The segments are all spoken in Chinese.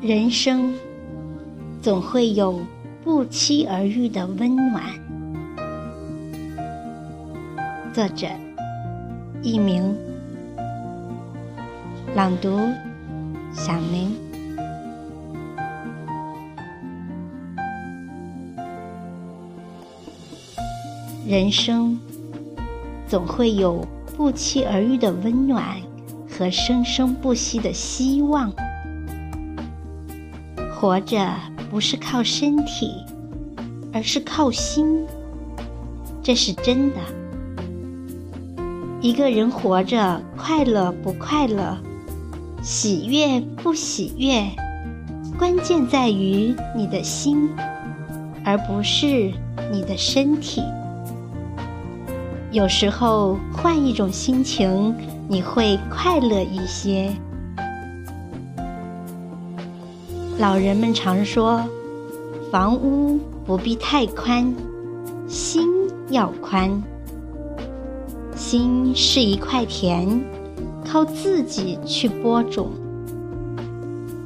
人生总会有不期而遇的温暖。作者：佚名，朗读：小明。人生总会有不期而遇的温暖和生生不息的希望。活着不是靠身体，而是靠心，这是真的。一个人活着，快乐不快乐，喜悦不喜悦，关键在于你的心，而不是你的身体。有时候换一种心情，你会快乐一些。老人们常说：“房屋不必太宽，心要宽。心是一块田，靠自己去播种。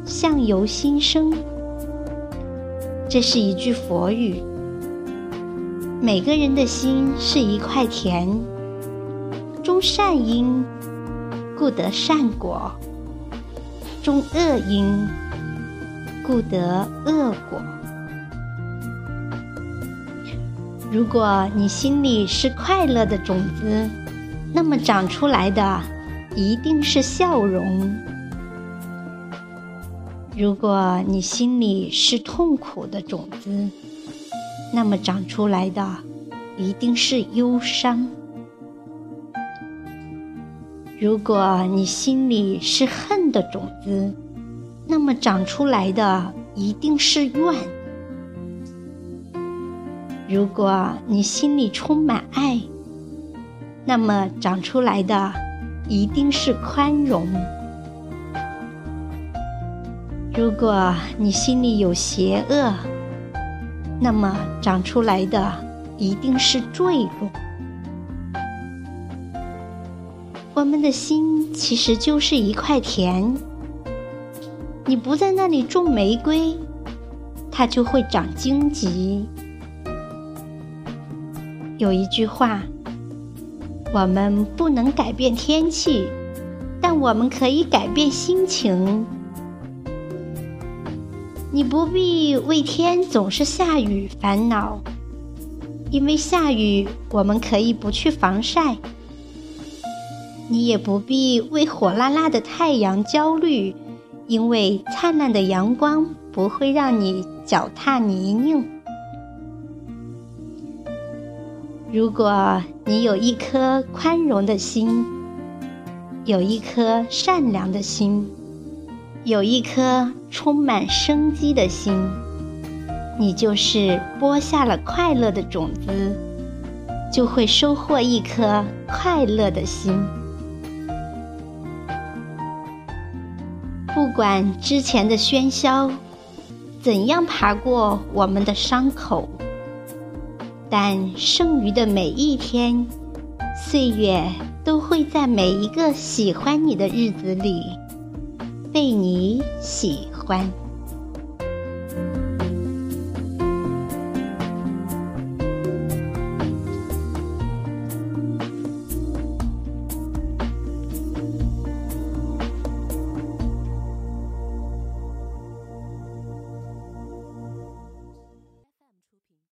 相由心生，这是一句佛语。每个人的心是一块田，种善因，故得善果；种恶因。”故得恶果。如果你心里是快乐的种子，那么长出来的一定是笑容；如果你心里是痛苦的种子，那么长出来的一定是忧伤；如果你心里是恨的种子，那么长出来的一定是怨。如果你心里充满爱，那么长出来的一定是宽容。如果你心里有邪恶，那么长出来的一定是坠落。我们的心其实就是一块田。你不在那里种玫瑰，它就会长荆棘。有一句话：我们不能改变天气，但我们可以改变心情。你不必为天总是下雨烦恼，因为下雨我们可以不去防晒。你也不必为火辣辣的太阳焦虑。因为灿烂的阳光不会让你脚踏泥泞。如果你有一颗宽容的心，有一颗善良的心，有一颗充满生机的心，你就是播下了快乐的种子，就会收获一颗快乐的心。不管之前的喧嚣怎样爬过我们的伤口，但剩余的每一天，岁月都会在每一个喜欢你的日子里被你喜欢。